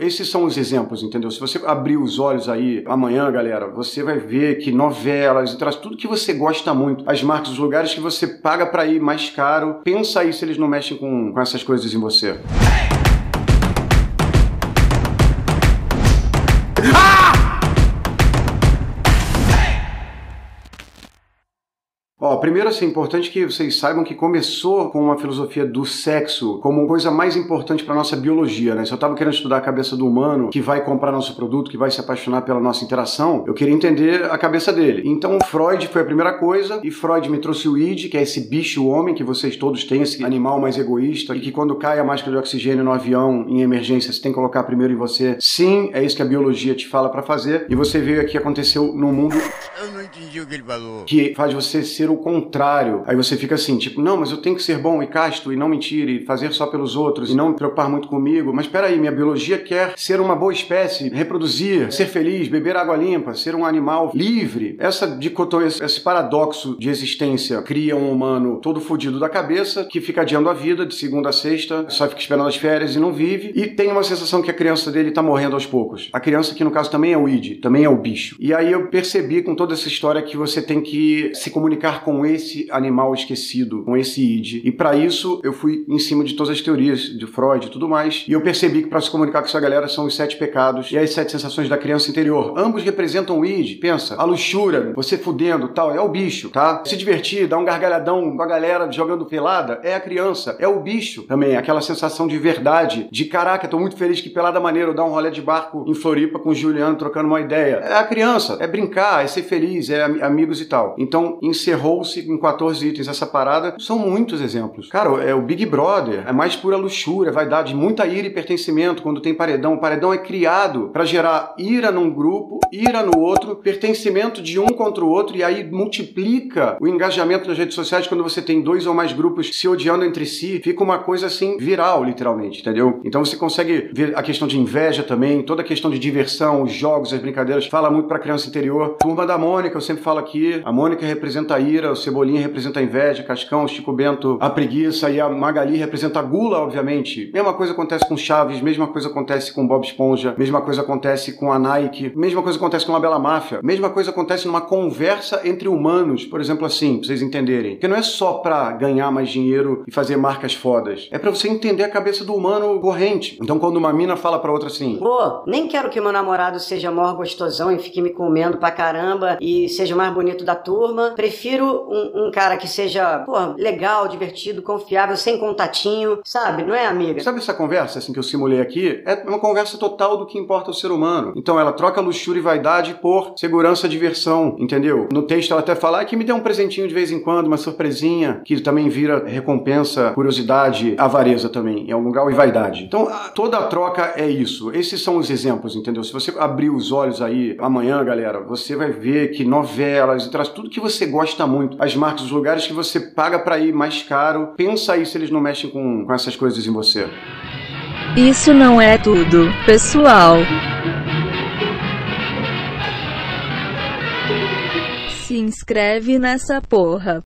Esses são os exemplos, entendeu? Se você abrir os olhos aí amanhã, galera, você vai ver que novelas, tudo que você gosta muito, as marcas, os lugares que você paga para ir mais caro, pensa aí se eles não mexem com, com essas coisas em você. Ó, primeiro assim, é importante que vocês saibam que começou com uma filosofia do sexo como coisa mais importante para nossa biologia, né? Se eu tava querendo estudar a cabeça do humano que vai comprar nosso produto, que vai se apaixonar pela nossa interação, eu queria entender a cabeça dele. Então, Freud foi a primeira coisa e Freud me trouxe o id, que é esse bicho homem que vocês todos têm, esse animal mais egoísta e que quando cai a máscara de oxigênio no avião em emergência, você tem que colocar primeiro em você. Sim, é isso que a biologia te fala para fazer. E você veio aqui aconteceu no mundo Eu não entendi o que ele falou. que faz você ser o contrário. Aí você fica assim, tipo, não, mas eu tenho que ser bom e casto e não mentir e fazer só pelos outros e não me preocupar muito comigo. Mas peraí, minha biologia quer ser uma boa espécie, reproduzir, ser feliz, beber água limpa, ser um animal livre. Essa dicotomia, esse paradoxo de existência cria um humano todo fodido da cabeça que fica adiando a vida de segunda a sexta, só fica esperando as férias e não vive. E tem uma sensação que a criança dele tá morrendo aos poucos. A criança que no caso também é o id, também é o bicho. E aí eu percebi com toda essa história que você tem que se comunicar com esse animal esquecido, com esse id. E para isso eu fui em cima de todas as teorias de Freud e tudo mais. E eu percebi que para se comunicar com essa galera são os sete pecados e as sete sensações da criança interior. Ambos representam o id. Pensa, a luxúria, você fudendo tal, é o bicho, tá? Se divertir, dar um gargalhadão com a galera jogando pelada, é a criança, é o bicho também. Aquela sensação de verdade, de caraca, tô muito feliz que pelada maneiro, dar um rolê de barco em Floripa com o Juliano trocando uma ideia. É a criança, é brincar, é ser feliz, é am- amigos e tal. Então encerrou-se em 14 itens essa parada. São muitos exemplos. Cara, é o Big Brother, é mais pura luxúria, vaidade, muita ira e pertencimento quando tem paredão. O paredão é criado para gerar ira num grupo, ira no outro, pertencimento de um contra o outro e aí multiplica o engajamento nas redes sociais quando você tem dois ou mais grupos se odiando entre si. Fica uma coisa assim viral, literalmente, entendeu? Então você consegue ver a questão de inveja também, toda a questão de diversão, os jogos, as brincadeiras. Fala muito pra criança interior. Turma da Mônica, eu sempre falo aqui. A Mônica representa a ira, o Cebolinha representa a inveja, Cascão, Chico Bento, a preguiça e a Magali representa a gula, obviamente. Mesma coisa acontece com Chaves, mesma coisa acontece com Bob Esponja, mesma coisa acontece com a Nike, mesma coisa acontece com a Bela Máfia, mesma coisa acontece numa conversa entre humanos, por exemplo, assim, pra vocês entenderem. Que não é só pra ganhar mais dinheiro e fazer marcas fodas. É pra você entender a cabeça do humano corrente. Então, quando uma mina fala pra outra assim, Pô, nem quero que meu namorado seja maior gostosão e fique me comendo pra caramba e seja o mais bonito da turma. Prefiro um, um cara que seja, pô, legal, divertido, confiável, sem contatinho, sabe? Não é, amiga? Sabe essa conversa assim que eu simulei aqui? É uma conversa total do que importa ao ser humano. Então ela troca luxúria e vaidade por segurança e diversão, entendeu? No texto ela até fala "Ah, que me dê um presentinho de vez em quando, uma surpresinha, que também vira recompensa, curiosidade, avareza também, em algum lugar, e vaidade. Então toda a troca é isso. Esses são os exemplos, entendeu? Se você abrir os olhos aí amanhã, galera, você vai ver que novelas, traz tudo que você gosta muito, as marcas, os lugares que você paga pra ir mais caro, pensa aí se eles não mexem com, com essas coisas em você. Isso não é tudo, pessoal. Se inscreve nessa porra.